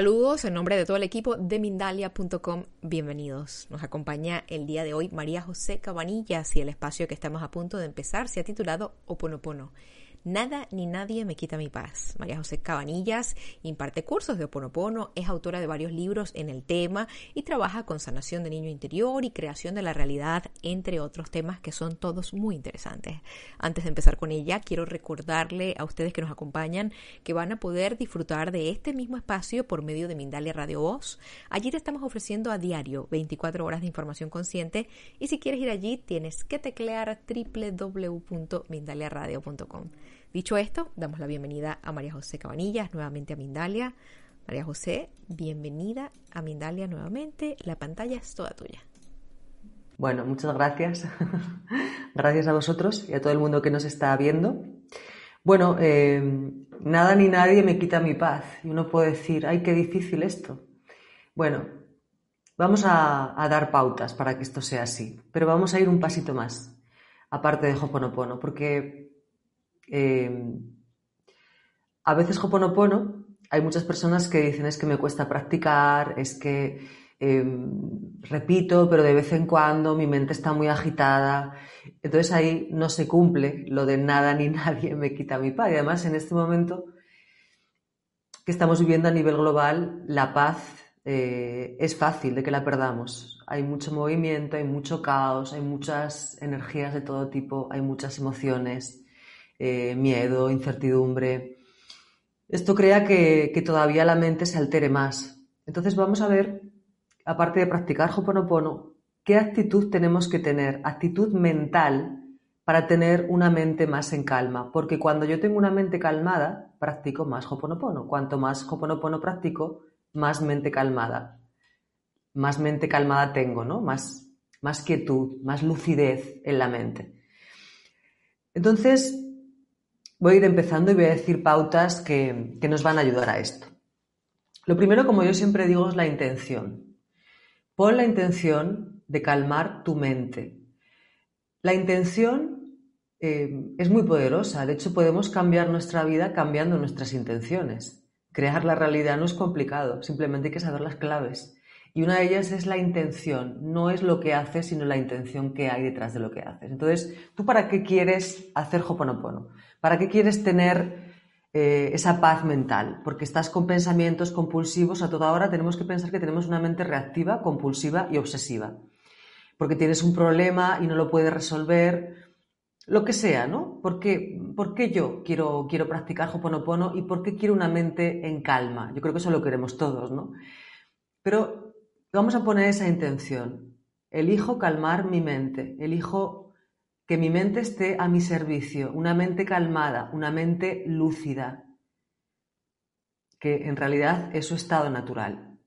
Saludos en nombre de todo el equipo de Mindalia.com. Bienvenidos. Nos acompaña el día de hoy María José Cabanillas y el espacio que estamos a punto de empezar se ha titulado Oponopono. Nada ni nadie me quita mi paz. María José Cabanillas imparte cursos de Oponopono, es autora de varios libros en el tema y trabaja con sanación de niño interior y creación de la realidad, entre otros temas que son todos muy interesantes. Antes de empezar con ella, quiero recordarle a ustedes que nos acompañan que van a poder disfrutar de este mismo espacio por medio de Mindalia Radio Voz. Allí te estamos ofreciendo a diario 24 horas de información consciente y si quieres ir allí tienes que teclear www.mindaliaradio.com. Dicho esto, damos la bienvenida a María José Cabanillas, nuevamente a Mindalia. María José, bienvenida a Mindalia nuevamente. La pantalla es toda tuya. Bueno, muchas gracias. gracias a vosotros y a todo el mundo que nos está viendo. Bueno, eh, nada ni nadie me quita mi paz. Y uno puede decir, ay, qué difícil esto. Bueno, vamos a, a dar pautas para que esto sea así, pero vamos a ir un pasito más, aparte de Hoponopono, porque Em, a veces Hoponopono, hay muchas personas que dicen es que me cuesta practicar, es que em, repito, pero de vez en cuando mi mente está muy agitada. Entonces ahí no se cumple lo de nada ni nadie me quita mi paz. Y además en este momento que estamos viviendo a nivel global, la paz eh, es fácil de que la perdamos. Hay mucho movimiento, hay mucho caos, hay muchas energías de todo tipo, hay muchas emociones. Eh, miedo, incertidumbre. Esto crea que, todavía la mente se altere más. Entonces vamos a ver, aparte de practicar Hoponopono, qué actitud tenemos que tener, actitud mental para tener una mente más en calma. Porque cuando yo tengo una mente calmada, practico más Hoponopono. Cuanto más Hoponopono practico, más mente calmada. Más mente calmada tengo, ¿no? Más, más quietud, más lucidez en la mente. Entonces, voy a ir empezando y voy a decir pautas que, nos van a ayudar a esto. Lo primero, como yo siempre digo, es la intención. Pon la intención de calmar tu mente. La intención eh, es muy poderosa. De hecho, podemos cambiar nuestra vida cambiando nuestras intenciones. Crear la realidad no es complicado, simplemente hay que saber las claves. Y una de ellas es la intención. No es lo que haces, sino la intención que hay detrás de lo que haces. Entonces, ¿tú para qué quieres hacer Hoponopono? ¿Para qué quieres tener eh, esa paz mental? Porque estás con pensamientos compulsivos. A toda hora tenemos que pensar que tenemos una mente reactiva, compulsiva y obsesiva. Porque tienes un problema y no lo puedes resolver. Lo que sea, ¿no? ¿Por qué, por qué yo quiero, quiero practicar Hoponopono y por qué quiero una mente en calma? Yo creo que eso lo queremos todos, ¿no? Pero Vamos a poner esa intención. Elijo calmar mi mente, elijo que mi mente esté a mi servicio, una mente calmada, una mente lúcida, que en realidad es su estado natural.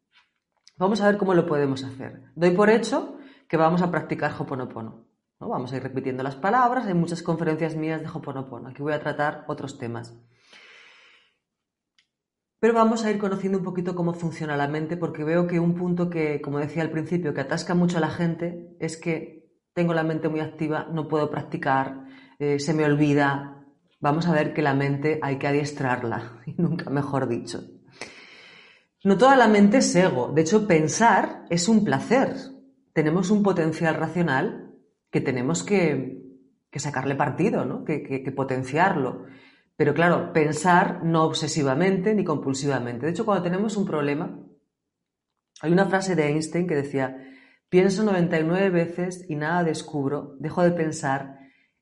Vamos a ver cómo lo podemos hacer. Doy por hecho que vamos a practicar Hoponopono. ¿no? Vamos a ir repitiendo las palabras, hay muchas conferencias mías de Hoponopono. Aquí voy a tratar otros temas. Pero vamos a ir conociendo un poquito cómo funciona la mente porque veo que un punto que, como decía al principio, que atasca mucho a la gente es que tengo la mente muy activa, no puedo practicar, eh, se me olvida. Vamos a ver que la mente hay que adiestrarla, y nunca mejor dicho. No toda la mente es ego, de hecho pensar es un placer. Tenemos un potencial racional que tenemos que, sacarle partido, ¿no? que potenciarlo. Pero claro, pensar no obsesivamente ni compulsivamente. De hecho, cuando tenemos un problema, hay una frase de Einstein que decía, pienso 99 veces y nada descubro, dejo de pensar,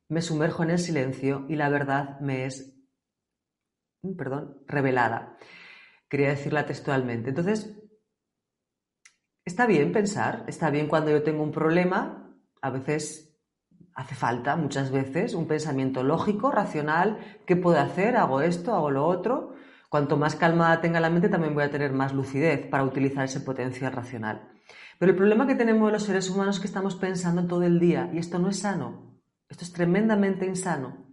me sumerjo en el silencio y la verdad me es, perdón, revelada. Quería decirla textualmente. Entonces, está bien pensar, está bien cuando yo tengo un problema, a veces hace falta muchas veces un pensamiento lógico, racional, ¿qué puedo hacer? Hago esto, hago lo otro. Cuanto más calmada tenga la mente, también voy a tener más lucidez para utilizar ese potencial racional. Pero el problema que tenemos los seres humanos es que estamos pensando todo el día y esto no es sano. Esto es tremendamente insano.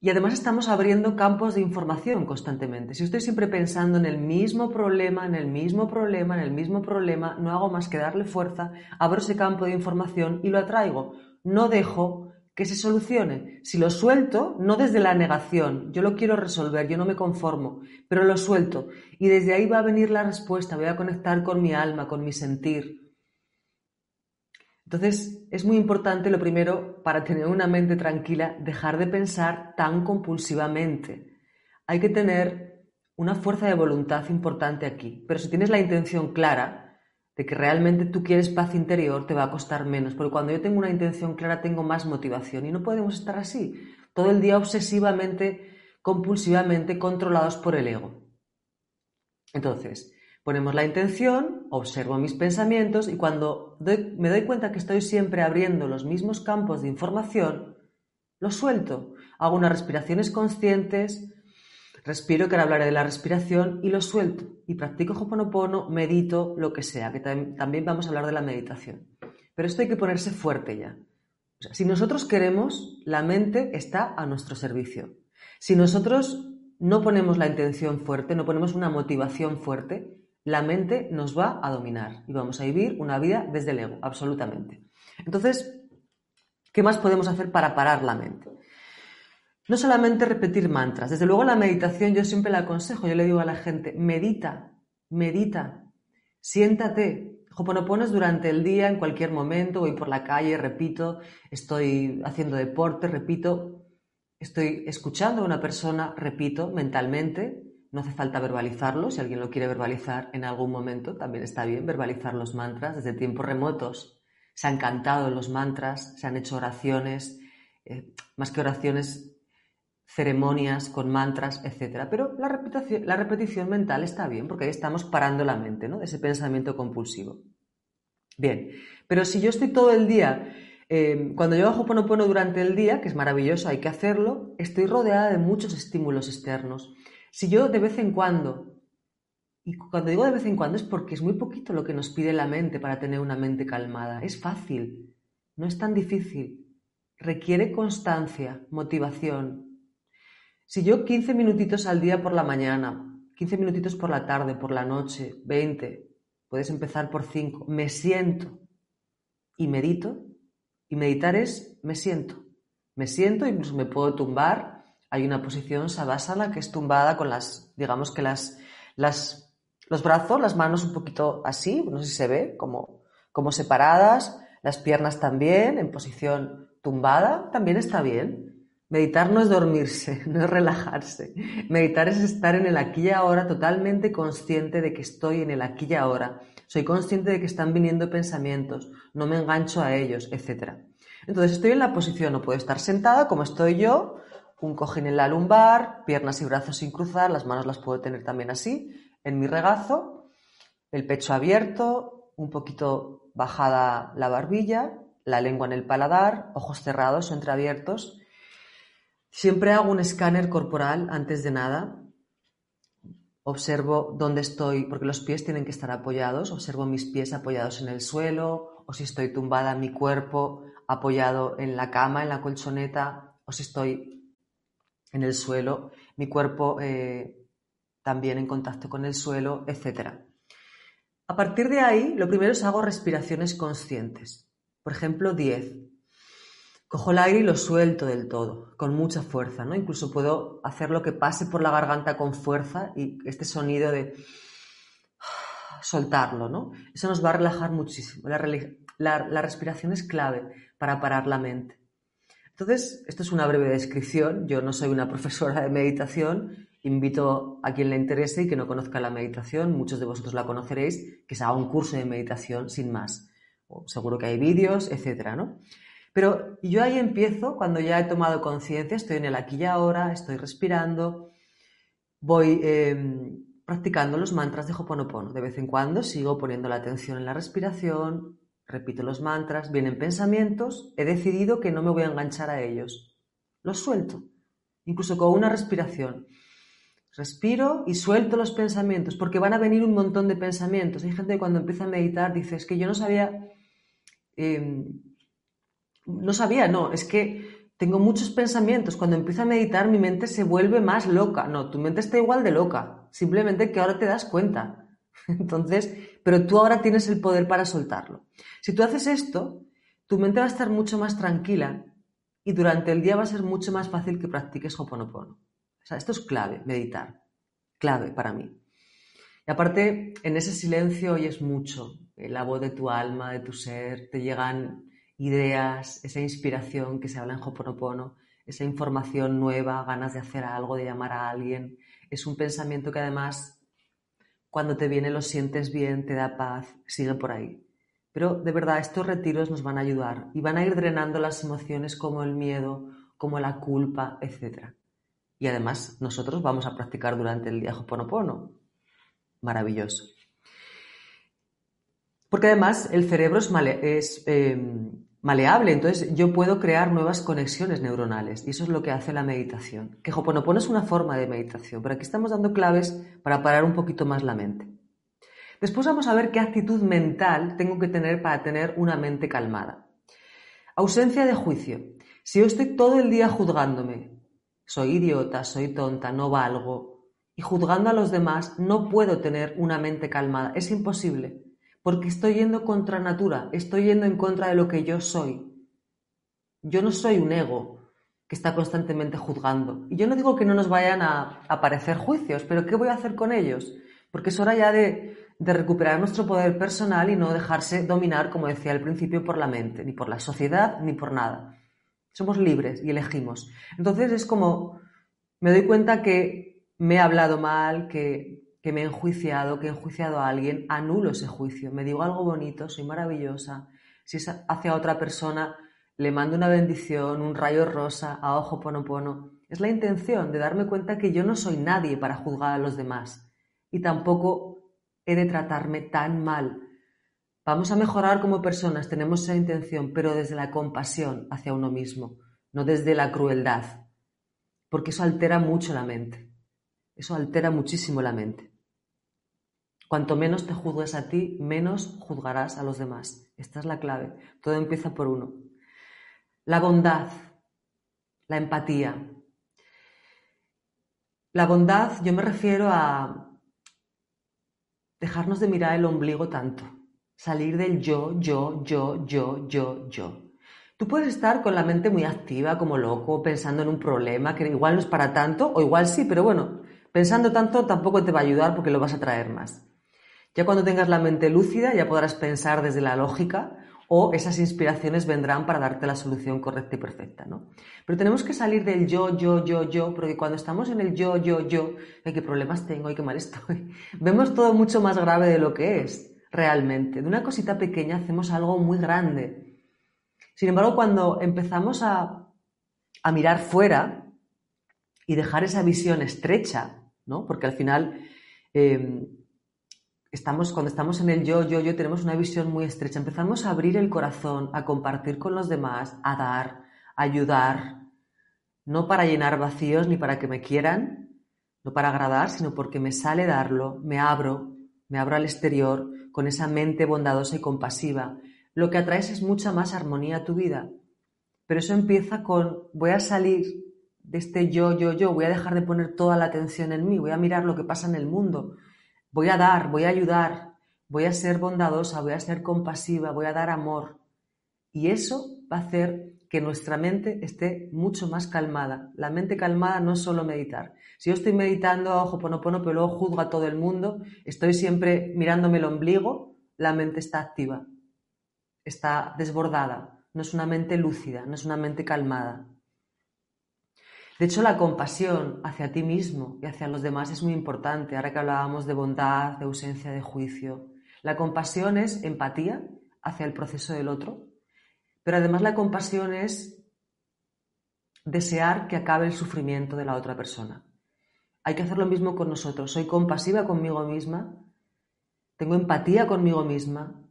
Y además estamos abriendo campos de información constantemente. Si estoy siempre pensando en el mismo problema, en el mismo problema, en el mismo problema, no hago más que darle fuerza, abro ese campo de información y lo atraigo. No dejo que se solucione. Si lo suelto, no desde la negación, yo lo quiero resolver, yo no me conformo, pero lo suelto. Y desde ahí va a venir la respuesta, voy a conectar con mi alma, con mi sentir. Entonces, es muy importante, lo primero, para tener una mente tranquila, dejar de pensar tan compulsivamente. Hay que tener una fuerza de voluntad importante aquí, pero si tienes la intención clara, de que realmente tú quieres paz interior, te va a costar menos, porque cuando yo tengo una intención clara tengo más motivación y no podemos estar así, todo el día obsesivamente, compulsivamente controlados por el ego. Entonces, ponemos la intención, observo mis pensamientos y cuando me doy cuenta que estoy siempre abriendo los mismos campos de información, los suelto. Hago unas respiraciones conscientes, Respiro, que ahora hablaré de la respiración, y lo suelto. Y practico Hoponopono, medito, lo que sea, que también vamos a hablar de la meditación. Pero esto hay que ponerse fuerte ya. si nosotros queremos, la mente está a nuestro servicio. Si nosotros no ponemos la intención fuerte, no ponemos una motivación fuerte, la mente nos va a dominar y vamos a vivir una vida desde el ego, absolutamente. Entonces, ¿qué más podemos hacer para parar la mente? No solamente repetir mantras. Desde luego la meditación yo siempre la aconsejo. Yo le digo a la gente, medita, medita, siéntate. Hoponopono durante el día, en cualquier momento, voy por la calle, repito, estoy haciendo deporte, repito, estoy escuchando a una persona, repito, mentalmente. No hace falta verbalizarlo, si alguien lo quiere verbalizar en algún momento, también está bien verbalizar los mantras desde tiempos remotos. Se han cantado los mantras, se han hecho oraciones, eh, más que oraciones, ceremonias con mantras, etc. Pero la repetición, la repetición mental está bien, porque ahí estamos parando la mente ¿no? ese pensamiento compulsivo. Bien, pero si yo estoy todo el día, eh, cuando yo hago Ponopono durante el día, que es maravilloso, hay que hacerlo, estoy rodeada de muchos estímulos externos. Si yo de vez en cuando, y cuando digo de vez en cuando es porque es muy poquito lo que nos pide la mente para tener una mente calmada, es fácil, no es tan difícil, requiere constancia, motivación, si yo 15 minutitos al día por la mañana, 15 minutitos por la tarde, por la noche, 20, puedes empezar por 5, me siento y medito, y meditar es me siento, me siento, incluso me puedo tumbar, hay una posición sabásana que es tumbada con las, digamos que las, las, los brazos, las manos un poquito así, no sé si se ve, como, como separadas, las piernas también en posición tumbada, también está bien. Meditar no es dormirse, no es relajarse. Meditar es estar en el aquí y ahora totalmente consciente de que estoy en el aquí y ahora. Soy consciente de que están viniendo pensamientos, no me engancho a ellos, etc. Entonces estoy en la posición, no puedo estar sentada como estoy yo, un cojín en la lumbar, piernas y brazos sin cruzar, las manos las puedo tener también así, en mi regazo, el pecho abierto, un poquito bajada la barbilla, la lengua en el paladar, ojos cerrados o entreabiertos Siempre hago un escáner corporal antes de nada. Observo dónde estoy, porque los pies tienen que estar apoyados. Observo mis pies apoyados en el suelo, o si estoy tumbada, mi cuerpo apoyado en la cama, en la colchoneta, o si estoy en el suelo, mi cuerpo eh, también en contacto con el suelo, etc. A partir de ahí, lo primero es hago respiraciones conscientes. Por ejemplo, 10. Cojo el aire y lo suelto del todo, con mucha fuerza, ¿no? Incluso puedo hacerlo que pase por la garganta con fuerza y este sonido de soltarlo, ¿no? Eso nos va a relajar muchísimo. La, respiración es clave para parar la mente. Entonces, esto es una breve descripción. Yo no soy una profesora de meditación. Invito a quien le interese y que no conozca la meditación, muchos de vosotros la conoceréis, que se haga un curso de meditación sin más. seguro que hay vídeos, etcétera, ¿no? Pero yo ahí empiezo cuando ya he tomado conciencia, estoy en el aquí y ahora, estoy respirando, voy em, practicando los mantras de Hoponopono. De vez en cuando sigo poniendo la atención en la respiración, repito los mantras, vienen pensamientos, he decidido que no me voy a enganchar a ellos. Los suelto, incluso con una respiración. Respiro y suelto los pensamientos, porque van a venir un montón de pensamientos. Hay gente que cuando empieza a meditar dice, es que yo no sabía em, no sabía, no, es que tengo muchos pensamientos. Cuando empiezo a meditar, mi mente se vuelve más loca. No, tu mente está igual de loca. Simplemente que ahora te das cuenta. Entonces, pero tú ahora tienes el poder para soltarlo. Si tú haces esto, tu mente va a estar mucho más tranquila y durante el día va a ser mucho más fácil que practiques Hoponopono. O sea, esto es clave, meditar. Clave para mí. Y aparte, en ese silencio oyes mucho. La voz de tu alma, de tu ser, te llegan ideas, esa inspiración que se habla en Hoponopono, esa información nueva, ganas de hacer algo, de llamar a alguien. Es un pensamiento que además, cuando te viene, lo sientes bien, te da paz, sigue por ahí. Pero de verdad, estos retiros nos van a ayudar y van a ir drenando las emociones como el miedo, como la culpa, etc. Y además, nosotros vamos a practicar durante el día Hoponopono. Maravilloso. Porque además el cerebro es, em, maleable, entonces yo puedo crear nuevas conexiones neuronales y eso es lo que hace la meditación. Que Hoponopono es una forma de meditación, pero aquí estamos dando claves para parar un poquito más la mente. Después vamos a ver qué actitud mental tengo que tener para tener una mente calmada. Ausencia de juicio. Si yo estoy todo el día juzgándome, soy idiota, soy tonta, no valgo, y juzgando a los demás, no puedo tener una mente calmada. Es imposible, porque estoy yendo contra natura, estoy yendo en contra de lo que yo soy. Yo no soy un ego que está constantemente juzgando. Y yo no digo que no nos vayan a aparecer juicios, pero ¿qué voy a hacer con ellos? Porque es hora ya de recuperar nuestro poder personal y no dejarse dominar, como decía al principio, por la mente, ni por la sociedad, ni por nada. Somos libres y elegimos. Entonces es como, me doy cuenta que me he hablado mal, que, que me he enjuiciado, que he enjuiciado a alguien, anulo ese juicio, me digo algo bonito, soy maravillosa. Si es hacia otra persona, le mando una bendición, un rayo rosa, a ojo ponopono. Es la intención de darme cuenta que yo no soy nadie para juzgar a los demás y tampoco he de tratarme tan mal. Vamos a mejorar como personas, tenemos esa intención, pero desde la compasión hacia uno mismo, no desde la crueldad, porque eso altera mucho la mente. Eso altera muchísimo la mente. Cuanto menos te juzgues a ti, menos juzgarás a los demás. Esta es la clave. Todo empieza por uno. La bondad, la empatía. La bondad, yo me refiero a dejarnos de mirar el ombligo tanto, salir del yo, yo, yo, yo, yo, yo. Tú puedes estar con la mente muy activa, como loco, pensando en un problema que igual no es para tanto, o igual sí, pero bueno, pensando tanto tampoco te va a ayudar porque lo vas a traer más. Ya cuando tengas la mente lúcida ya podrás pensar desde la lógica o esas inspiraciones vendrán para darte la solución correcta y perfecta, ¿no? Pero tenemos que salir del yo, yo, yo, yo, porque cuando estamos en el yo, yo, yo, ay, qué problemas tengo, ay, qué mal estoy, vemos todo mucho más grave de lo que es realmente. De una cosita pequeña hacemos algo muy grande. Sin embargo, cuando empezamos a, a mirar fuera y dejar esa visión estrecha, ¿no? Porque al final... Eh, cuando estamos en el yo, yo, yo, tenemos una visión muy estrecha. Empezamos a abrir el corazón, a compartir con los demás, a dar, a ayudar, no para llenar vacíos ni para que me quieran, no para agradar, sino porque me sale darlo, me abro, me abro al exterior con esa mente bondadosa y compasiva. Lo que atraes es mucha más armonía a tu vida. Pero eso empieza con voy a salir de este yo, yo, yo, voy a dejar de poner toda la atención en mí, voy a mirar lo que pasa en el mundo, Voy a dar, voy a ayudar, voy a ser bondadosa, voy a ser compasiva, voy a dar amor. Y eso va a hacer que nuestra mente esté mucho más calmada. La mente calmada no es solo meditar. Si yo estoy meditando ojo ponopono, pero luego juzgo a todo el mundo, estoy siempre mirándome el ombligo, la mente está activa, está desbordada, no es una mente lúcida, no es una mente calmada. De hecho, la compasión hacia ti mismo y hacia los demás es muy importante. Ahora que hablábamos de bondad, de ausencia de juicio. La compasión es empatía hacia el proceso del otro, pero además la compasión es desear que acabe el sufrimiento de la otra persona. Hay que hacer lo mismo con nosotros. Soy compasiva conmigo misma, tengo empatía conmigo misma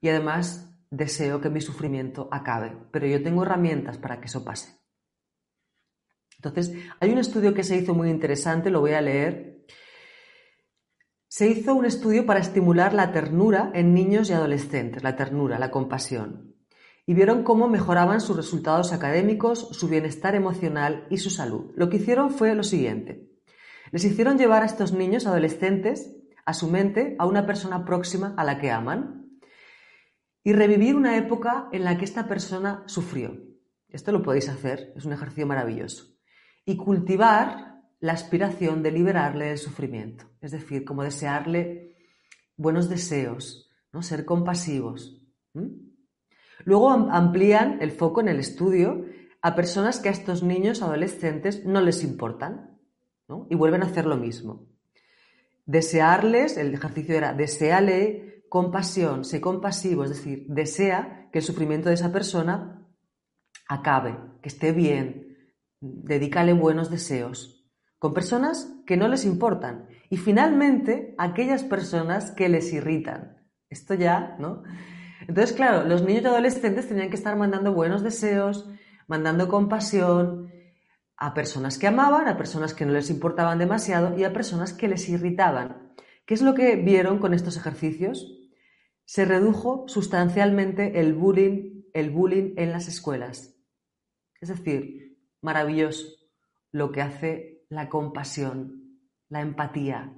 y además deseo que mi sufrimiento acabe, pero yo tengo herramientas para que eso pase. Entonces, hay un estudio que se hizo muy interesante, lo voy a leer. Se hizo un estudio para estimular la ternura en niños y adolescentes, la ternura, la compasión. Y vieron cómo mejoraban sus resultados académicos, su bienestar emocional y su salud. Lo que hicieron fue lo siguiente. Les hicieron llevar a estos niños adolescentes a su mente a una persona próxima a la que aman y revivir una época en la que esta persona sufrió. Esto lo podéis hacer, es un ejercicio maravilloso. Y cultivar la aspiración de liberarle del sufrimiento, es decir, como desearle buenos deseos, ¿no? ser compasivos. Luego amplían el foco en el estudio a personas que a estos niños adolescentes no les importan y vuelven a hacer lo mismo. Desearles, el ejercicio era, deseale compasión, sé compasivo, es decir, desea que el sufrimiento de esa persona acabe, que esté bien, dedícale buenos deseos, con personas que no les importan y finalmente aquellas personas que les irritan. Esto ya, ¿no? Entonces, claro, los niños y adolescentes tenían que estar mandando buenos deseos, mandando compasión a personas que amaban, a personas que no les importaban demasiado y a personas que les irritaban. ¿Qué es lo que vieron con estos ejercicios? Se redujo sustancialmente el bullying, el bullying en las escuelas. Es decir, maravilloso lo que hace la compasión, la empatía.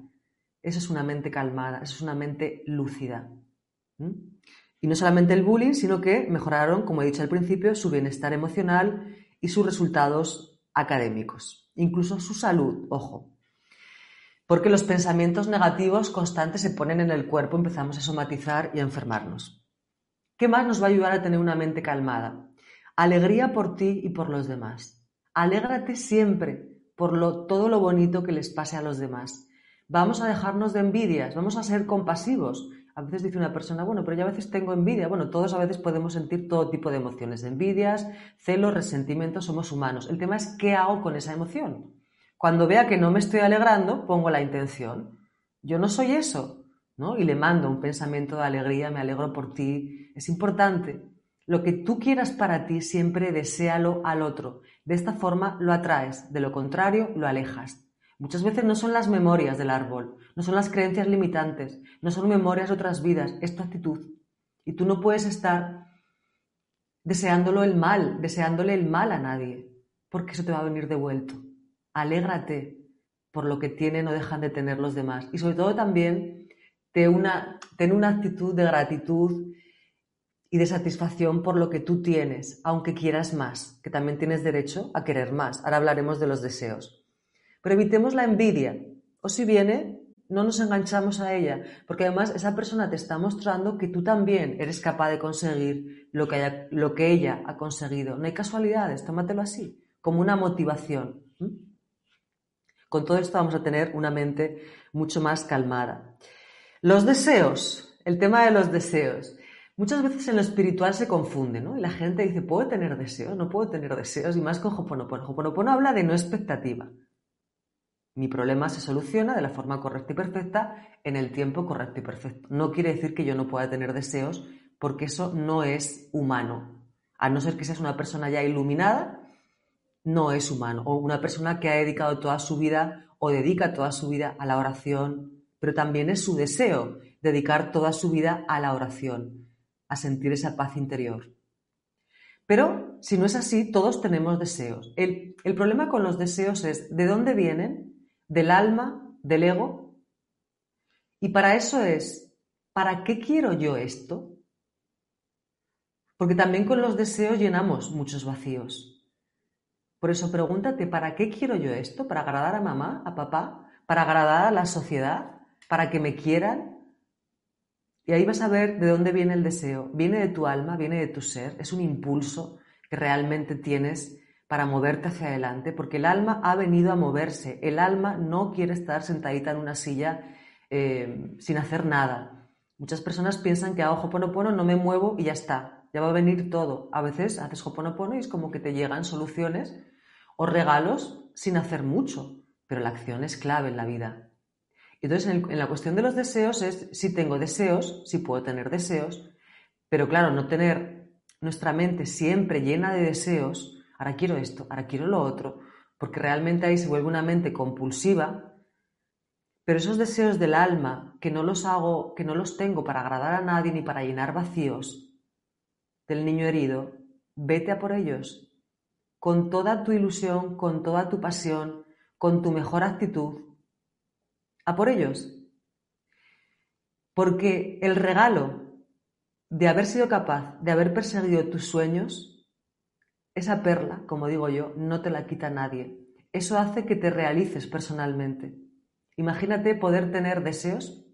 Eso es una mente calmada, eso es una mente lúcida. Y no solamente el bullying, sino que mejoraron, como he dicho al principio, su bienestar emocional y sus resultados académicos, incluso su salud, ojo. Porque los pensamientos negativos constantes se ponen en el cuerpo, empezamos a somatizar y a enfermarnos. ¿Qué más nos va a ayudar a tener una mente calmada? Alegría por ti y por los demás. Alégrate siempre por todo lo bonito que les pase a los demás. Vamos a dejarnos de envidias, vamos a ser compasivos, a veces dice una persona, bueno, pero yo a veces tengo envidia. Bueno, todos a veces podemos sentir todo tipo de emociones, envidias, celos, resentimientos, somos humanos. El tema es qué hago con esa emoción. Cuando vea que no me estoy alegrando, pongo la intención. Yo no soy eso, ¿no? Y le mando un pensamiento de alegría, me alegro por ti. Es importante. Lo que tú quieras para ti, siempre deséalo al otro. De esta forma lo atraes, de lo contrario lo alejas. Muchas veces no son las memorias del árbol, no son las creencias limitantes, no son memorias de otras vidas, es tu actitud. Y tú no puedes estar deseándolo el mal, deseándole el mal a nadie, porque eso te va a venir devuelto. Alégrate por lo que tienen o dejan de tener los demás. Y sobre todo también una, ten una actitud de gratitud y de satisfacción por lo que tú tienes, aunque quieras más, que también tienes derecho a querer más. Ahora hablaremos de los deseos. Pero evitemos la envidia. O si viene, no nos enganchamos a ella, porque además esa persona te está mostrando que tú también eres capaz de conseguir lo que, ella ha conseguido. No hay casualidades, tómatelo así, como una motivación. Con todo esto vamos a tener una mente mucho más calmada. Los deseos, el tema de los deseos. Muchas veces en lo espiritual se confunde, ¿no? Y la gente dice, ¿puedo tener deseos? No puedo tener deseos. Y más con Hoponopono. Hoponopono habla de no expectativa. Mi problema se soluciona de la forma correcta y perfecta en el tiempo correcto y perfecto. No quiere decir que yo no pueda tener deseos porque eso no es humano. A no ser que seas una persona ya iluminada, no es humano. O una persona que ha dedicado toda su vida o dedica toda su vida a la oración, pero también es su deseo dedicar toda su vida a la oración, a sentir esa paz interior. Pero si no es así, todos tenemos deseos. El, el problema con los deseos es de dónde vienen del alma, del ego. Y para eso es, ¿para qué quiero yo esto? Porque también con los deseos llenamos muchos vacíos. Por eso pregúntate, ¿para qué quiero yo esto? ¿Para agradar a mamá, a papá? ¿Para agradar a la sociedad? ¿Para que me quieran? Y ahí vas a ver de dónde viene el deseo. Viene de tu alma, viene de tu ser, es un impulso que realmente tienes para moverte hacia adelante, porque el alma ha venido a moverse. El alma no quiere estar sentadita en una silla eh, sin hacer nada. Muchas personas piensan que hago Hoponopono, no me muevo y ya está, ya va a venir todo. A veces haces Hoponopono y es como que te llegan soluciones o regalos sin hacer mucho, pero la acción es clave en la vida. Entonces, en, la cuestión de los deseos es si tengo deseos, si puedo tener deseos, pero claro, no tener nuestra mente siempre llena de deseos, ahora quiero esto, ahora quiero lo otro, porque realmente ahí se vuelve una mente compulsiva, pero esos deseos del alma que no los hago, que no los tengo para agradar a nadie ni para llenar vacíos del niño herido, vete a por ellos, con toda tu ilusión, con toda tu pasión, con tu mejor actitud, a por ellos. Porque el regalo de haber sido capaz de haber perseguido tus sueños esa perla, como digo yo, no te la quita nadie. Eso hace que te realices personalmente. Imagínate poder tener deseos,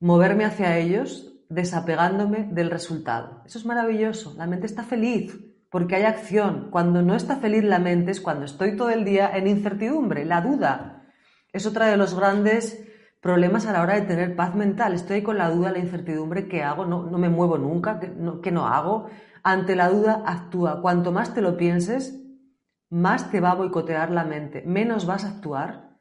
moverme hacia ellos, desapegándome del resultado. Eso es maravilloso. La mente está feliz porque hay acción. Cuando no está feliz la mente es cuando estoy todo el día en incertidumbre, la duda. Es otra de los grandes problemas a la hora de tener paz mental. Estoy con la duda, la incertidumbre, ¿qué hago? No, me muevo nunca, ¿qué no, ¿qué no hago? Ante la duda, actúa. Cuanto más te lo pienses, más te va a boicotear la mente, menos vas a actuar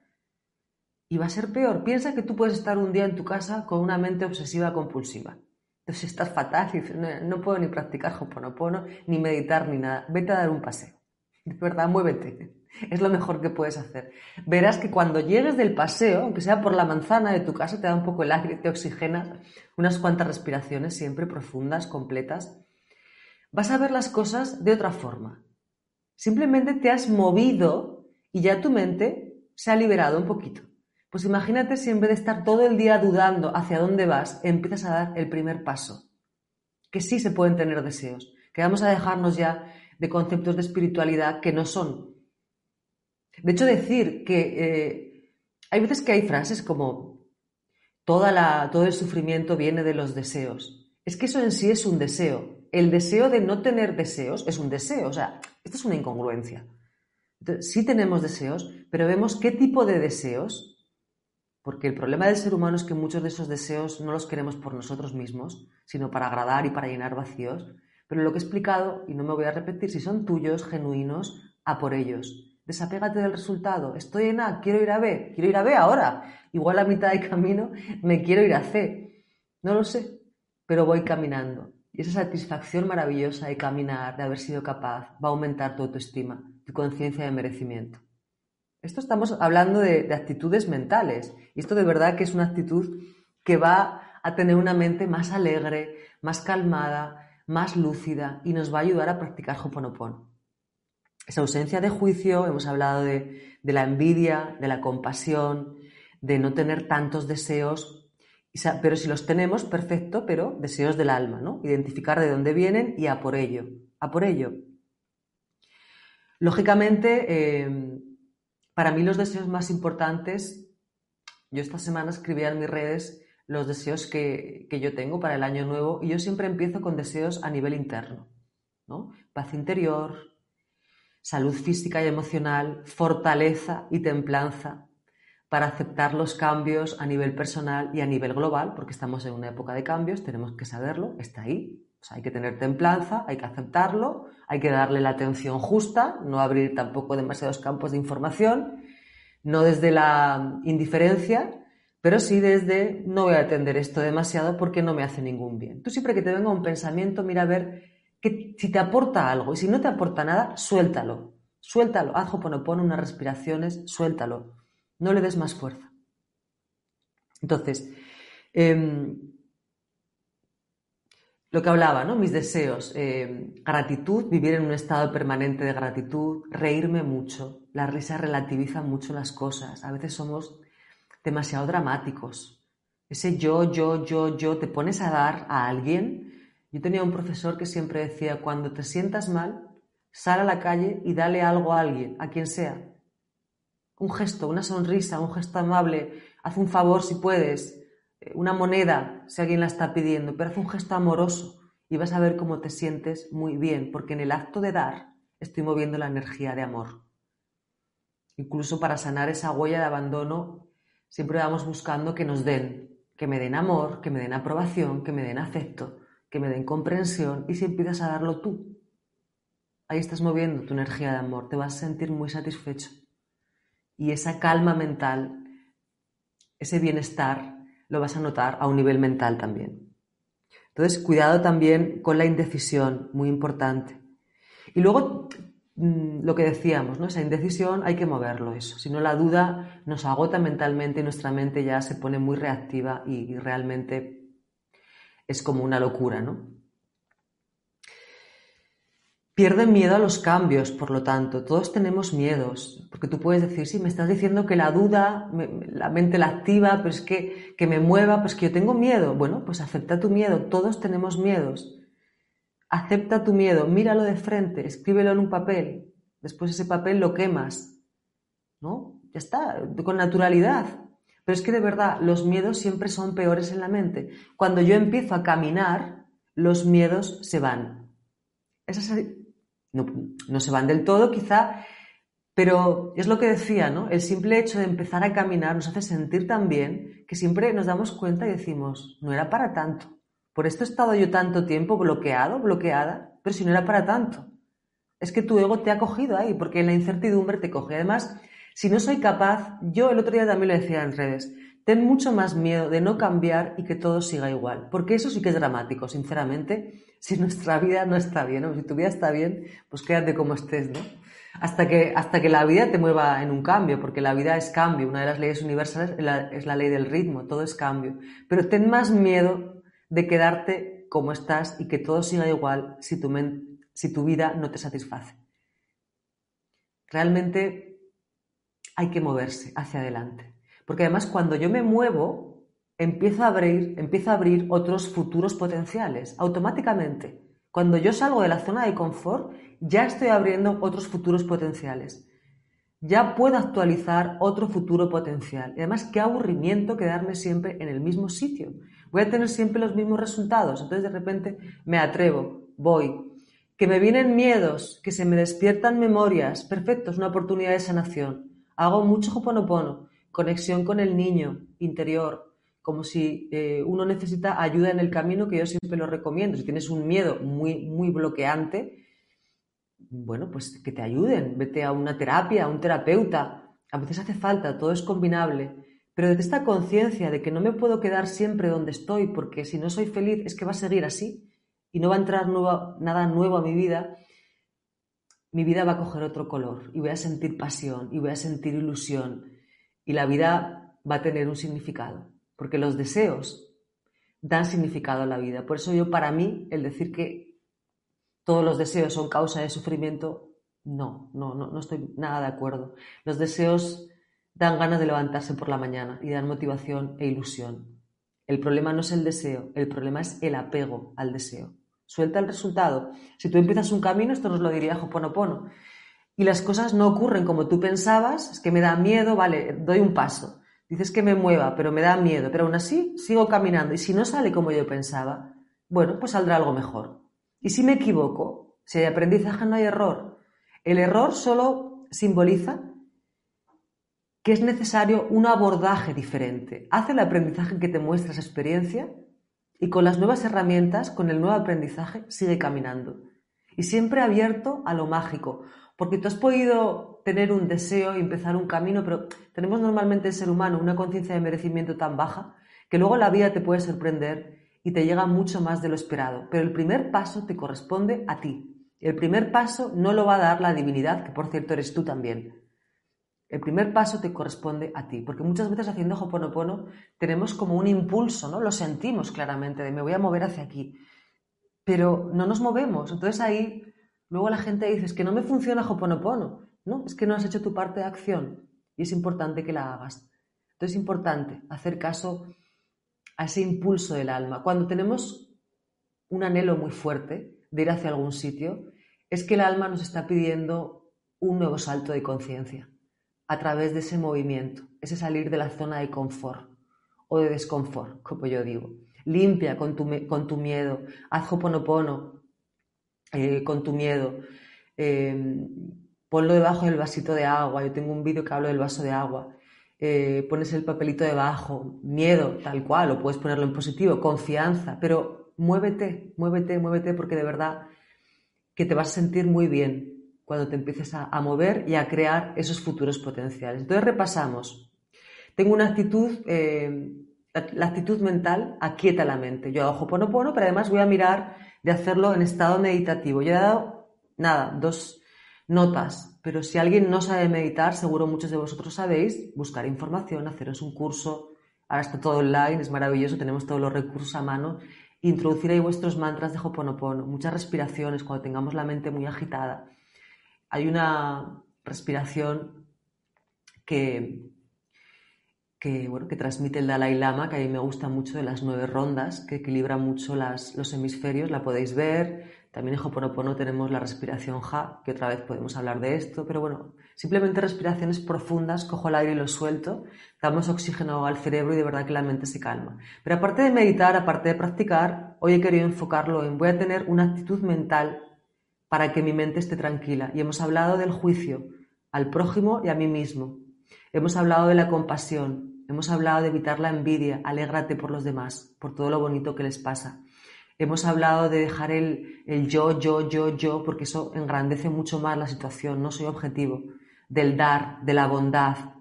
y va a ser peor. Piensa que tú puedes estar un día en tu casa con una mente obsesiva compulsiva. Entonces estás fatal dices, no, puedo ni practicar Hoponopono, ni meditar, ni nada. Vete a dar un paseo. De verdad, muévete. Es lo mejor que puedes hacer. Verás que cuando llegues del paseo, aunque sea por la manzana de tu casa, te da un poco el aire, te oxigenas, unas cuantas respiraciones siempre profundas, completas, vas a ver las cosas de otra forma. Simplemente te has movido y ya tu mente se ha liberado un poquito. Pues imagínate si en vez de estar todo el día dudando hacia dónde vas, empiezas a dar el primer paso. Que sí se pueden tener deseos, que vamos a dejarnos ya de conceptos de espiritualidad que no son. De hecho, decir que eh, hay veces que hay frases como toda la, todo el sufrimiento viene de los deseos. Es que eso en sí es un deseo. El deseo de no tener deseos es un deseo. O sea, esto es una incongruencia. sí tenemos deseos, pero vemos qué tipo de deseos porque el problema del ser humano es que muchos de esos deseos no los queremos por nosotros mismos, sino para agradar y para llenar vacíos. Pero lo que he explicado, y no me voy a repetir, si son tuyos, genuinos, a por ellos. Desapégate del resultado. Estoy en A, quiero ir a B, quiero ir a B ahora. Igual a mitad de camino me quiero ir a C. No lo sé, pero voy caminando. Y esa satisfacción maravillosa de caminar, de haber sido capaz, va a aumentar tu autoestima, tu conciencia de merecimiento. Esto estamos hablando de, actitudes mentales. Y esto de verdad que es una actitud que va a tener una mente más alegre, más calmada, más lúcida y nos va a ayudar a practicar Hoponopono. Esa ausencia de juicio, hemos hablado de, de la envidia, de la compasión, de no tener tantos deseos, pero si los tenemos, perfecto, pero deseos del alma, ¿no? Identificar de dónde vienen y a por ello, a por ello. Lógicamente, eh, para mí los deseos más importantes, yo esta semana escribía en mis redes los deseos que, yo tengo para el año nuevo y yo siempre empiezo con deseos a nivel interno. ¿no? Paz interior, salud física y emocional, fortaleza y templanza para aceptar los cambios a nivel personal y a nivel global, porque estamos en una época de cambios, tenemos que saberlo, está ahí, hay que tener templanza, hay que aceptarlo, hay que darle la atención justa, no abrir tampoco demasiados campos de información, no desde la indiferencia, pero sí desde no voy a atender esto demasiado porque no me hace ningún bien. Tú siempre que te venga un pensamiento, mira a ver que, si te aporta algo y si no te aporta nada, suéltalo. Suéltalo, haz pone unas respiraciones, suéltalo. No le des más fuerza. Entonces, em, lo que hablaba, ¿no? Mis deseos, eh, gratitud, vivir en un estado permanente de gratitud, reírme mucho. La risa relativiza mucho las cosas. A veces somos demasiado dramáticos. Ese yo, yo, yo, yo, te pones a dar a alguien. Yo tenía un profesor que siempre decía, cuando te sientas mal, sal a la calle y dale algo a alguien, a quien sea. Un gesto, una sonrisa, un gesto amable, haz un favor si puedes, una moneda si alguien la está pidiendo, pero haz un gesto amoroso y vas a ver cómo te sientes muy bien, porque en el acto de dar estoy moviendo la energía de amor. Incluso para sanar esa huella de abandono, siempre vamos buscando que nos den, que me den amor, que me den aprobación, que me den afecto, que me den comprensión, y si empiezas a darlo tú, ahí estás moviendo tu energía de amor, te vas a sentir muy satisfecho. Y esa calma mental, ese bienestar, lo vas a notar a un nivel mental también. Entonces, cuidado también con la indecisión, muy importante. Y luego, mm, lo que decíamos, ¿no? esa indecisión hay que moverlo eso. Si no, la duda nos agota mentalmente y nuestra mente ya se pone muy reactiva y realmente es como una locura, ¿no? Pierden miedo a los cambios, por lo tanto, todos tenemos miedos, porque tú puedes decir, sí, me estás diciendo que la duda, la mente la activa, pero es que, que me mueva, pues que yo tengo miedo. Bueno, pues acepta tu miedo, todos tenemos miedos. Acepta tu miedo, míralo de frente, escríbelo en un papel. Después ese papel lo quemas. ¿No? Ya está, con naturalidad. Pero es que de verdad, los miedos siempre son peores en la mente. Cuando yo empiezo a caminar, los miedos se van. no, no se van del todo, quizá, pero es lo que decía, ¿no? El simple hecho de empezar a caminar nos hace sentir tan bien que siempre nos damos cuenta y decimos, no era para tanto. Por esto he estado yo tanto tiempo bloqueado, bloqueada, pero si no era para tanto. Es que tu ego te ha cogido ahí, porque en la incertidumbre te coge. Además, si no soy capaz, yo el otro día también lo decía en redes, ten mucho más miedo de no cambiar y que todo siga igual, porque eso sí que es dramático, sinceramente, si nuestra vida no está bien, o si tu vida está bien, pues quédate como estés, ¿no? Hasta que, hasta que la vida te mueva en un cambio, porque la vida es cambio, una de las leyes universales es la, es la ley del ritmo, todo es cambio. Pero ten más miedo de quedarte como estás y que todo siga igual si tu, si tu vida no te satisface. Realmente hay que moverse hacia adelante. Porque además cuando yo me muevo, empiezo a abrir, empiezo a abrir otros futuros potenciales, automáticamente. Cuando yo salgo de la zona de confort, ya estoy abriendo otros futuros potenciales. Ya puedo actualizar otro futuro potencial. Y además, qué aburrimiento quedarme siempre en el mismo sitio. Voy a tener siempre los mismos resultados. Entonces, de repente, me atrevo, voy. Que me vienen miedos, que se me despiertan memorias. Perfecto, es una oportunidad de sanación Hago mucho hoponopono, conexión con el niño interior, como si eh, uno necesita ayuda en el camino, que yo siempre lo recomiendo. Si tienes un miedo muy, muy bloqueante, bueno, pues que te ayuden, vete a una terapia, a un terapeuta. A veces hace falta, todo es combinable. Pero desde esta conciencia de que no me puedo quedar siempre donde estoy, porque si no soy feliz es que va a seguir así y no va a entrar nada nuevo a mi vida, mi vida va a coger otro color y voy a sentir pasión y voy a sentir ilusión y la vida va a tener un significado, porque los deseos dan significado a la vida. Por eso yo para mí el decir que todos los deseos son causa de sufrimiento, no, no, no, no estoy nada de acuerdo. Los deseos dan ganas de levantarse por la mañana y dan motivación e ilusión. El problema no es el deseo, el problema es el apego al deseo. Suelta el resultado. Si tú empiezas un camino, esto nos lo diría Hoponopono, y las cosas no ocurren como tú pensabas, es que me da miedo, vale, doy un paso. Dices que me mueva, pero me da miedo, pero aún así sigo caminando. Y si no sale como yo pensaba, bueno, pues saldrá algo mejor. Y si me equivoco, si hay aprendizaje no hay error. El error solo simboliza que es necesario un abordaje diferente. Haz el aprendizaje que te muestra esa experiencia y con las nuevas herramientas, con el nuevo aprendizaje, sigue caminando. Y siempre abierto a lo mágico, porque tú has podido tener un deseo y empezar un camino, pero tenemos normalmente el ser humano una conciencia de merecimiento tan baja que luego la vida te puede sorprender y te llega mucho más de lo esperado. Pero el primer paso te corresponde a ti. El primer paso no lo va a dar la divinidad, que por cierto eres tú también. El primer paso te corresponde a ti, porque muchas veces haciendo Hoponopono tenemos como un impulso, ¿no? Lo sentimos claramente de me voy a mover hacia aquí, pero no nos movemos. Entonces ahí luego la gente dice, es que no me funciona Hoponopono, ¿no? Es que no has hecho tu parte de acción y es importante que la hagas. Entonces es importante hacer caso a ese impulso del alma. Cuando tenemos un anhelo muy fuerte de ir hacia algún sitio, es que el alma nos está pidiendo un nuevo salto de conciencia a través de ese movimiento, ese salir de la zona de confort o de desconfort, como yo digo. Limpia con tu, con tu miedo, haz hoponopono eh, con tu miedo, em, ponlo debajo del vasito de agua. Yo tengo un vídeo que hablo del vaso de agua. Eh, pones el papelito debajo, miedo, tal cual, o puedes ponerlo en positivo, confianza, pero muévete, muévete, muévete, porque de verdad que te vas a sentir muy bien, cuando te empieces a, mover y a crear esos futuros potenciales. Entonces repasamos. Tengo una actitud, eh, la, actitud mental aquieta la mente. Yo hago pono, pero además voy a mirar de hacerlo en estado meditativo. Yo he dado, nada, dos notas, pero si alguien no sabe meditar, seguro muchos de vosotros sabéis, buscar información, haceros un curso. Ahora está todo online, es maravilloso, tenemos todos los recursos a mano. Introducir ahí vuestros mantras de Hoponopono, muchas respiraciones cuando tengamos la mente muy agitada hay una respiración que, que, bueno, que transmite el Dalai Lama, que a mí me gusta mucho, de las nueve rondas, que equilibra mucho los hemisferios, la podéis ver, También en Hoponopono tenemos la respiración Ja, que otra vez podemos hablar de esto, pero bueno, simplemente respiraciones profundas, cojo el aire y lo suelto, damos oxígeno al cerebro y de verdad que la mente se calma. Pero aparte de meditar, aparte de practicar, hoy he querido enfocarlo en voy a tener una actitud mental para que mi mente esté tranquila. Y hemos hablado del juicio al prójimo y a mí mismo. Hemos hablado de la compasión, hemos hablado de evitar la envidia, alégrate por los demás, por todo lo bonito que les pasa. Hemos hablado de dejar el, yo, yo, yo, yo, porque eso engrandece mucho más la situación, no soy objetivo, del dar, de la bondad,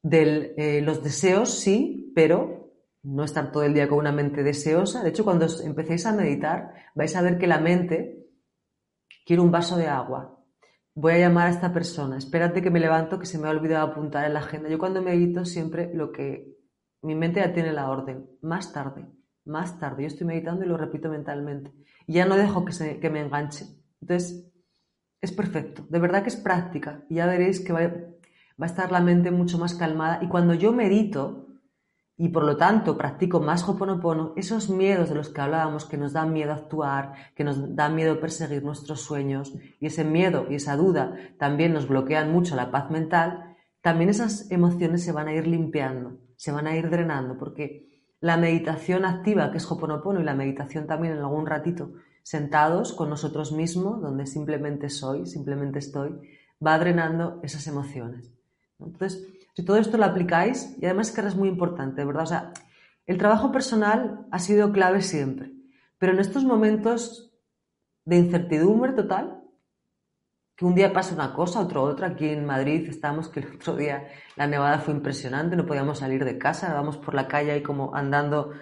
de eh, los deseos, sí, pero no estar todo el día con una mente deseosa. De hecho, cuando empecéis a meditar, vais a ver que la mente quiere un vaso de agua. Voy a llamar a esta persona, espérate que me levanto, que se me ha olvidado apuntar en la agenda. Yo cuando medito siempre lo que mi mente ya tiene la orden, más tarde más tarde. Yo estoy meditando y lo repito mentalmente. Y ya no dejo que, se, que me enganche. Entonces, es perfecto. De verdad que es práctica. Y ya veréis que va, va a estar la mente mucho más calmada. Y cuando yo medito, y por lo tanto practico más Hoponopono, esos miedos de los que hablábamos, que nos dan miedo a actuar, que nos dan miedo perseguir nuestros sueños, y ese miedo y esa duda también nos bloquean mucho la paz mental, también esas emociones se van a ir limpiando, se van a ir drenando, porque la meditación activa, que es Hoponopono, y la meditación también en algún ratito, sentados con nosotros mismos, donde simplemente soy, simplemente estoy, va drenando esas emociones. Entonces, si todo esto lo aplicáis, y además que es muy importante, ¿verdad? O sea, el trabajo personal ha sido clave siempre, pero en estos momentos de incertidumbre total, que un día pasa una cosa, otro otra. Aquí en Madrid estamos, que el otro día la nevada fue impresionante, no podíamos salir de casa, vamos por la calle ahí como andando,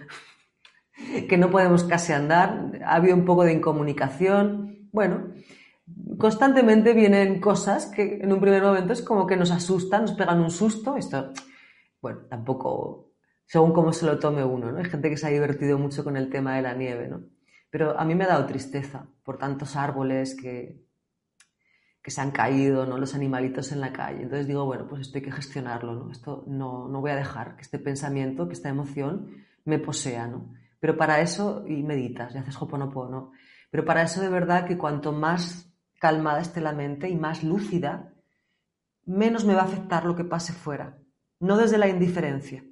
que no podemos casi andar, ha habido un poco de incomunicación. Bueno, constantemente vienen cosas que en un primer momento es como que nos asustan, nos pegan un susto. Esto, bueno, tampoco, según cómo se lo tome uno, ¿no? Hay gente que se ha divertido mucho con el tema de la nieve, ¿no? Pero a mí me ha dado tristeza por tantos árboles que, que se han caído, ¿no? Los animalitos en la calle. Entonces digo, bueno, pues esto hay que gestionarlo, ¿no? Esto no, no voy a dejar que este pensamiento, que esta emoción me posea, ¿no? Pero para eso, y meditas, y haces hoponopono, pero para eso de verdad que cuanto más calmada esté la mente y más lúcida, menos me va a afectar lo que pase fuera. No desde la indiferencia,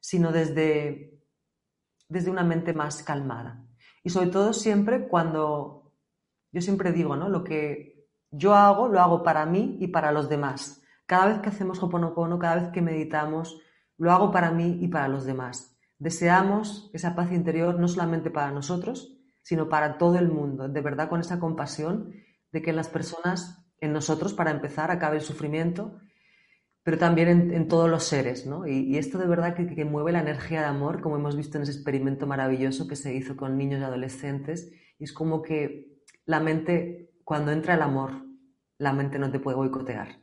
sino desde, desde una mente más calmada. Y sobre todo siempre cuando, yo siempre digo, ¿no? Lo que yo hago, lo hago para mí y para los demás. Cada vez que hacemos Hoponopono, cada vez que meditamos, lo hago para mí y para los demás. Deseamos esa paz interior no solamente para nosotros, sino para todo el mundo, de verdad con esa compasión de que en las personas, en nosotros, para empezar, acabe el sufrimiento, pero también en, todos los seres, ¿no? Y, esto de verdad que, mueve la energía de amor, como hemos visto en ese experimento maravilloso que se hizo con niños y adolescentes, y es como que la mente cuando entra el amor, la mente no te puede boicotear,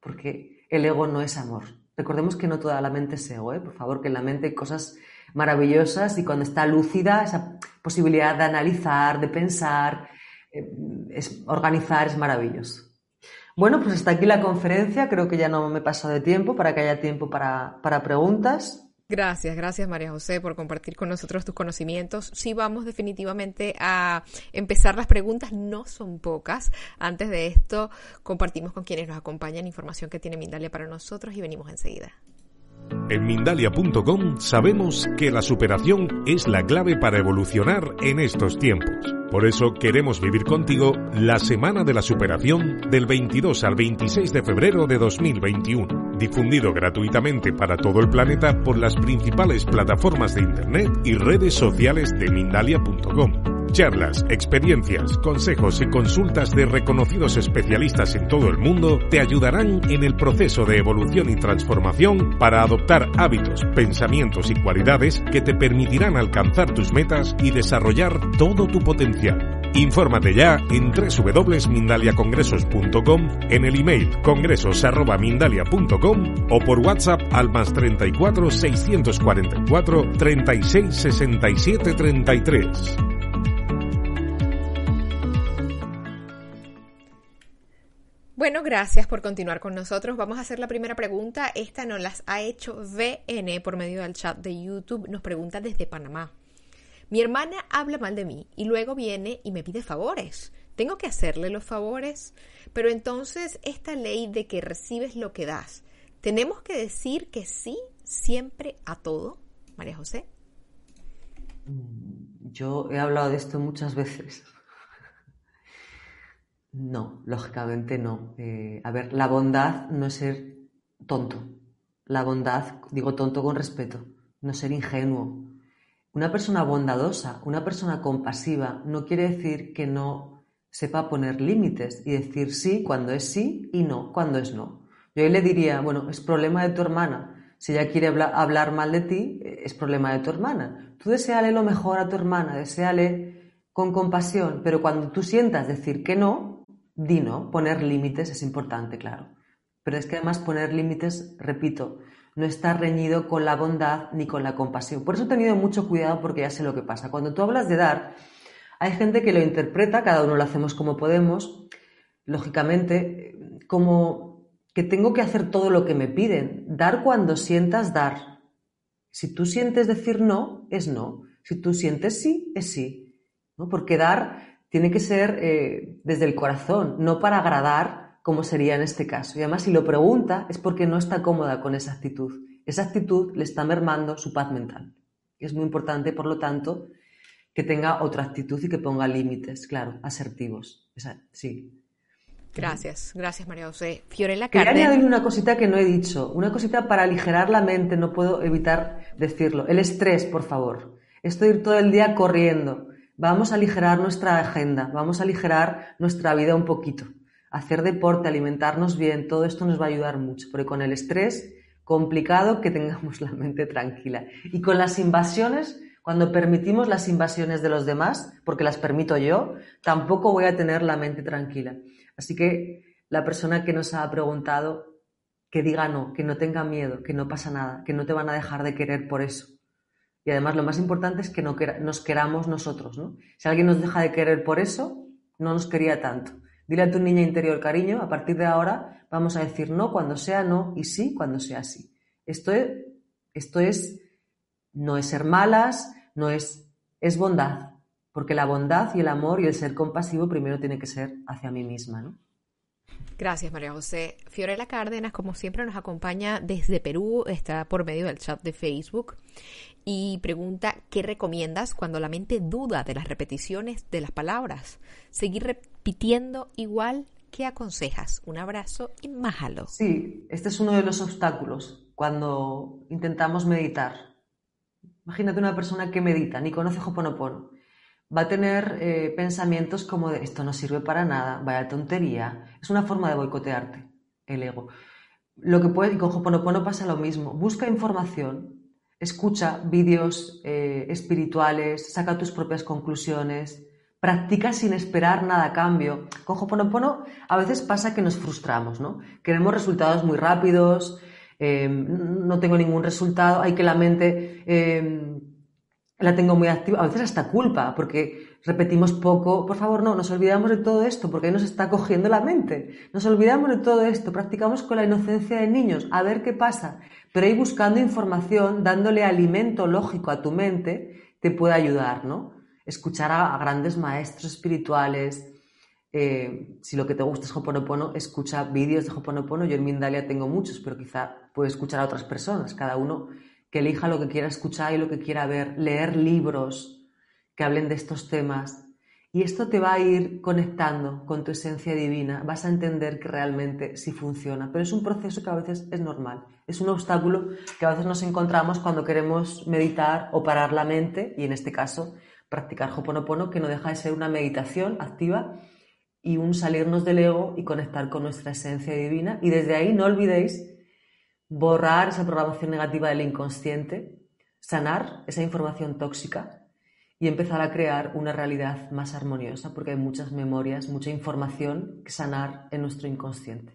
porque el ego no es amor. Recordemos que no toda la mente es ego, ¿eh? por favor, que en la mente hay cosas maravillosas y cuando está lúcida, esa posibilidad de analizar, de pensar, es, organizar es maravilloso. Bueno, pues hasta aquí la conferencia, creo que ya no me he pasado de tiempo para que haya tiempo para, para preguntas. Gracias, gracias María José por compartir con nosotros tus conocimientos. Sí, vamos definitivamente a empezar las preguntas, no son pocas. Antes de esto, compartimos con quienes nos acompañan información que tiene Mindalia para nosotros y venimos enseguida. En Mindalia.com sabemos que la superación es la clave para evolucionar en estos tiempos. Por eso queremos vivir contigo la Semana de la Superación del 22 al 26 de febrero de 2021, difundido gratuitamente para todo el planeta por las principales plataformas de Internet y redes sociales de Mindalia.com. Charlas, experiencias, consejos y consultas de reconocidos especialistas en todo el mundo te ayudarán en el proceso de evolución y transformación para adoptar hábitos, pensamientos y cualidades que te permitirán alcanzar tus metas y desarrollar todo tu potencial. Infórmate ya en www.mindaliacongresos.com, en el email congresos.mindalia.com o por WhatsApp al más 34 644 36 67 33. Bueno, gracias por continuar con nosotros. Vamos a hacer la primera pregunta. Esta nos las ha hecho VN por medio del chat de YouTube. Nos pregunta desde Panamá. Mi hermana habla mal de mí y luego viene y me pide favores. Tengo que hacerle los favores. Pero entonces esta ley de que recibes lo que das, ¿tenemos que decir que sí siempre a todo, María José? Mm, yo he hablado de esto muchas veces. No, lógicamente no. Eh, a ver, la bondad no es ser tonto. La bondad, digo tonto con respeto, no ser ingenuo. Una persona bondadosa, una persona compasiva, no quiere decir que no sepa poner límites y decir sí cuando es sí y no cuando es no. Yo le diría, bueno, es problema de tu hermana. Si ella quiere hablar mal de ti, es problema de tu hermana. Tú deseale lo mejor a tu hermana, deseale con compasión, pero cuando tú sientas decir que no, di no. Poner límites es importante, claro. Pero es que además poner límites, repito, no está reñido con la bondad ni con la compasión. Por eso he tenido mucho cuidado porque ya sé lo que pasa. Cuando tú hablas de dar, hay gente que lo interpreta, cada uno lo hacemos como podemos, lógicamente, como que tengo que hacer todo lo que me piden. Dar cuando sientas dar. Si tú sientes decir no, es no. Si tú sientes sí, es sí. ¿no? Porque dar tiene que ser eh, desde el corazón, no para agradar, como sería en este caso. Y además, si lo pregunta, es porque no está cómoda con esa actitud. Esa actitud le está mermando su paz mental. Es muy importante, por lo tanto, que tenga otra actitud y que ponga límites, claro, asertivos. sí. Gracias, gracias María José. Fiorella Quería añadir una cosita que no he dicho, una cosita para aligerar la mente, no puedo evitar decirlo. El estrés, por favor. Estoy todo el día corriendo. Vamos a aligerar nuestra agenda, vamos a aligerar nuestra vida un poquito. Hacer deporte, alimentarnos bien, todo esto nos va a ayudar mucho, porque con el estrés complicado que tengamos la mente tranquila. Y con las invasiones, cuando permitimos las invasiones de los demás, porque las permito yo, tampoco voy a tener la mente tranquila. Así que la persona que nos ha preguntado, que diga no, que no tenga miedo, que no pasa nada, que no te van a dejar de querer por eso. Y además lo más importante es que no nos queramos nosotros, ¿no? Si alguien nos deja de querer por eso, no nos quería tanto. Dile a tu niña interior, cariño, a partir de ahora vamos a decir no cuando sea no y sí cuando sea sí. Esto es, esto es no es ser malas, no es, es bondad, porque la bondad y el amor y el ser compasivo primero tiene que ser hacia mí misma, ¿no? Gracias, María José. Fiorella Cárdenas, como siempre, nos acompaña desde Perú, está por medio del chat de Facebook y pregunta, ¿qué recomiendas cuando la mente duda de las repeticiones de las palabras? ¿Seguir repitiendo igual? ¿Qué aconsejas? Un abrazo y májalo. Sí, este es uno de los obstáculos cuando intentamos meditar. Imagínate una persona que medita, ni conoce Hoponopono va a tener eh, pensamientos como de esto no sirve para nada, vaya tontería. Es una forma de boicotearte, el ego. Lo que puede, y con Hoponopono pasa lo mismo. Busca información, escucha vídeos eh, espirituales, saca tus propias conclusiones, practica sin esperar nada a cambio. Con Hoponopono a veces pasa que nos frustramos, ¿no? Queremos resultados muy rápidos, eh, no tengo ningún resultado, hay que la mente la tengo muy activa, a veces hasta culpa, porque repetimos poco, por favor, no, nos olvidamos de todo esto, porque ahí nos está cogiendo la mente, nos olvidamos de todo esto, practicamos con la inocencia de niños, a ver qué pasa, pero ahí buscando información, dándole alimento lógico a tu mente, te puede ayudar, ¿no? Escuchar a, grandes maestros espirituales, eh, si lo que te gusta es Hoponopono, escucha vídeos de Hoponopono, yo en Mindalia tengo muchos, pero quizá puedes escuchar a otras personas, cada uno que elija lo que quiera escuchar y lo que quiera ver, leer libros que hablen de estos temas. Y esto te va a ir conectando con tu esencia divina, vas a entender que realmente sí funciona, pero es un proceso que a veces es normal, es un obstáculo que a veces nos encontramos cuando queremos meditar o parar la mente, y en este caso practicar Hoponopono, que no deja de ser una meditación activa y un salirnos del ego y conectar con nuestra esencia divina. Y desde ahí no olvidéis borrar esa programación negativa del inconsciente, sanar esa información tóxica y empezar a crear una realidad más armoniosa, porque hay muchas memorias, mucha información que sanar en nuestro inconsciente.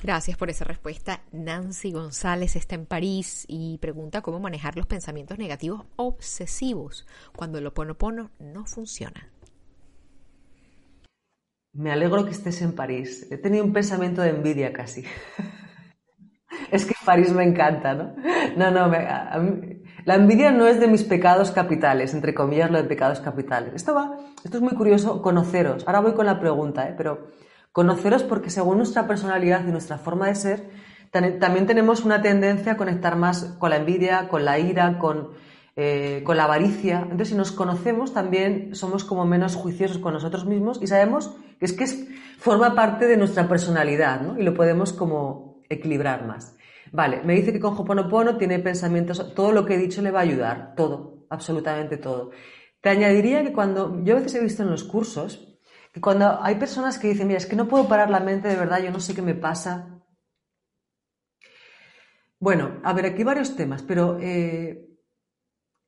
Gracias por esa respuesta. Nancy González está en París y pregunta cómo manejar los pensamientos negativos obsesivos cuando el oponopono no funciona. Me alegro que estés en París. He tenido un pensamiento de envidia casi. es que París me encanta, ¿no? No, no, La envidia no es de mis pecados capitales, entre comillas lo de pecados capitales. Esto va, esto es muy curioso, conoceros. Ahora voy con la pregunta, ¿eh? pero conoceros porque según nuestra personalidad y nuestra forma de ser, también tenemos una tendencia a conectar más con la envidia, con la ira, con, eh, con la avaricia. Entonces, si nos conocemos, también somos como menos juiciosos con nosotros mismos y sabemos que es que forma parte de nuestra personalidad, ¿no? Y lo podemos como equilibrar más. Vale, me dice que con Hoponopono tiene pensamientos, todo lo que he dicho le va a ayudar, todo, absolutamente todo. Te añadiría que cuando, yo a veces he visto en los cursos, que cuando hay personas que dicen, mira, es que no puedo parar la mente de verdad, yo no sé qué me pasa. Bueno, a ver, aquí varios temas, pero eh,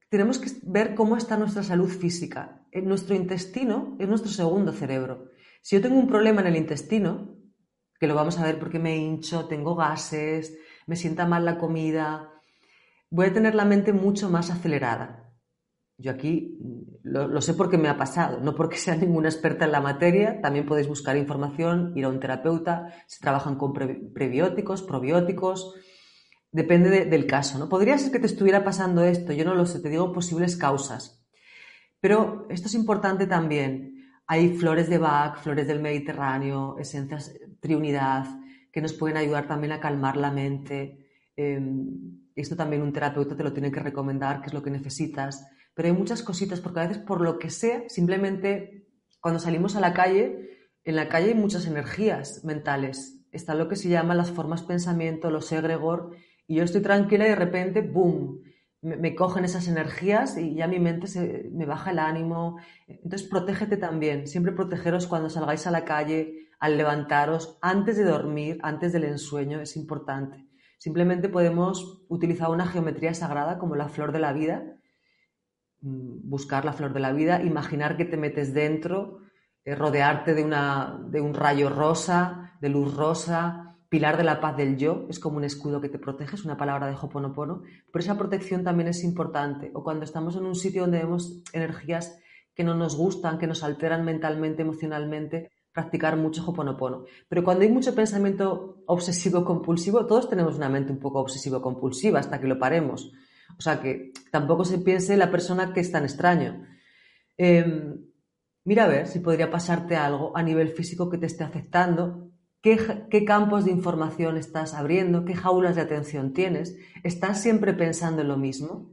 tenemos que ver cómo está nuestra salud física. En nuestro intestino es nuestro segundo cerebro. Si yo tengo un problema en el intestino, que lo vamos a ver porque me hincho, tengo gases, me sienta mal la comida, voy a tener la mente mucho más acelerada. Yo aquí lo, sé porque me ha pasado, no porque sea ninguna experta en la materia, también podéis buscar información, ir a un terapeuta, se trabajan con prebióticos, probióticos, depende del caso. ¿no? Podría ser que te estuviera pasando esto, yo no lo sé, te digo posibles causas. Pero esto es importante también. Hay flores de Bach, flores del Mediterráneo, esencias triunidad, que nos pueden ayudar también a calmar la mente. Em, esto también un terapeuta te lo tiene que recomendar, qué es lo que necesitas. Pero hay muchas cositas, porque a veces por lo que sea, simplemente cuando salimos a la calle, en la calle hay muchas energías mentales. Está lo que se llama las formas pensamiento, los egregor, y yo estoy tranquila y de repente, ¡boom! Me, cogen esas energías y ya mi mente se, me baja el ánimo. Entonces, protégete también. Siempre protegeros cuando salgáis a la calle, al levantaros antes de dormir, antes del ensueño, es importante. Simplemente podemos utilizar una geometría sagrada como la flor de la vida, mm, buscar la flor de la vida, imaginar que te metes dentro, eh, rodearte de, una, de un rayo rosa, de luz rosa, pilar de la paz del yo, es como un escudo que te protege, es una palabra de Hoponopono, pero esa protección también es importante. O cuando estamos en un sitio donde vemos energías que no nos gustan, que nos alteran mentalmente, emocionalmente, practicar mucho Hoponopono. Pero cuando hay mucho pensamiento obsesivo-compulsivo, todos tenemos una mente un poco obsesivo-compulsiva hasta que lo paremos. O sea que tampoco se piense la persona que es tan extraño. Em, mira a ver si podría pasarte algo a nivel físico que te esté afectando, qué, campos de información estás abriendo, qué jaulas de atención tienes. ¿Estás siempre pensando en lo mismo?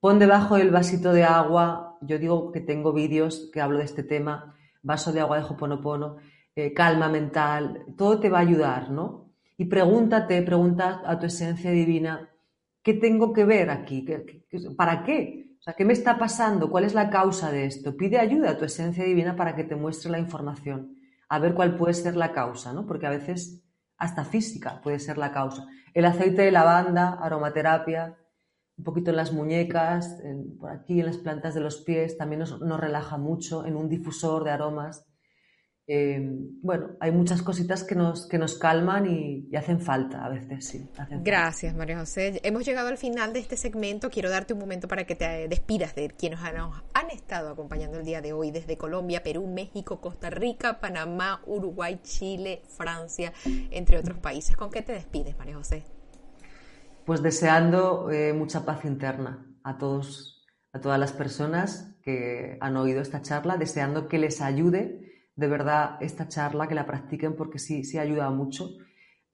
Pon debajo del vasito de agua, yo digo que tengo vídeos que hablo de este tema, vaso de agua de Hoponopono, eh, calma mental, todo te va a ayudar, ¿no? Y pregúntate, pregunta a tu esencia divina, ¿qué tengo que ver aquí? para qué? O sea, ¿qué me está pasando? ¿Cuál es la causa de esto? Pide ayuda a tu esencia divina para que te muestre la información, a ver cuál puede ser la causa, ¿no? Porque a veces hasta física puede ser la causa. El aceite de lavanda, aromaterapia, un poquito en las muñecas, por aquí en las plantas de los pies, también nos, relaja mucho, en un difusor de aromas. Eh, bueno, hay muchas cositas que nos, que nos calman y, hacen falta a veces, sí. Gracias, María José. Hemos llegado al final de este segmento. Quiero darte un momento para que te despidas de quienes nos han estado acompañando el día de hoy desde Colombia, Perú, México, Costa Rica, Panamá, Uruguay, Chile, Francia, entre otros países. ¿Con qué te despides, María José? Pues deseando eh, mucha paz interna a todos, a todas las personas que han oído esta charla, deseando que les ayude de verdad esta charla, que la practiquen porque sí, sí ayuda mucho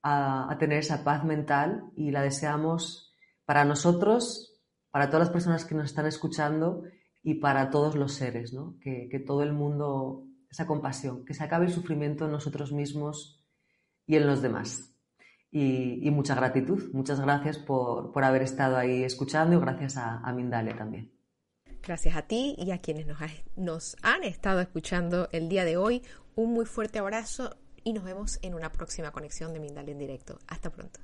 a, tener esa paz mental y la deseamos para nosotros, para todas las personas que nos están escuchando y para todos los seres, ¿no? que, que todo el mundo, esa compasión, que se acabe el sufrimiento en nosotros mismos y en los demás y, mucha gratitud. Muchas gracias por, haber estado ahí escuchando y gracias a, a, Mindalia también. Gracias a ti y a quienes nos, han estado escuchando el día de hoy. Un muy fuerte abrazo y nos vemos en una próxima conexión de Mindalia en directo. Hasta pronto.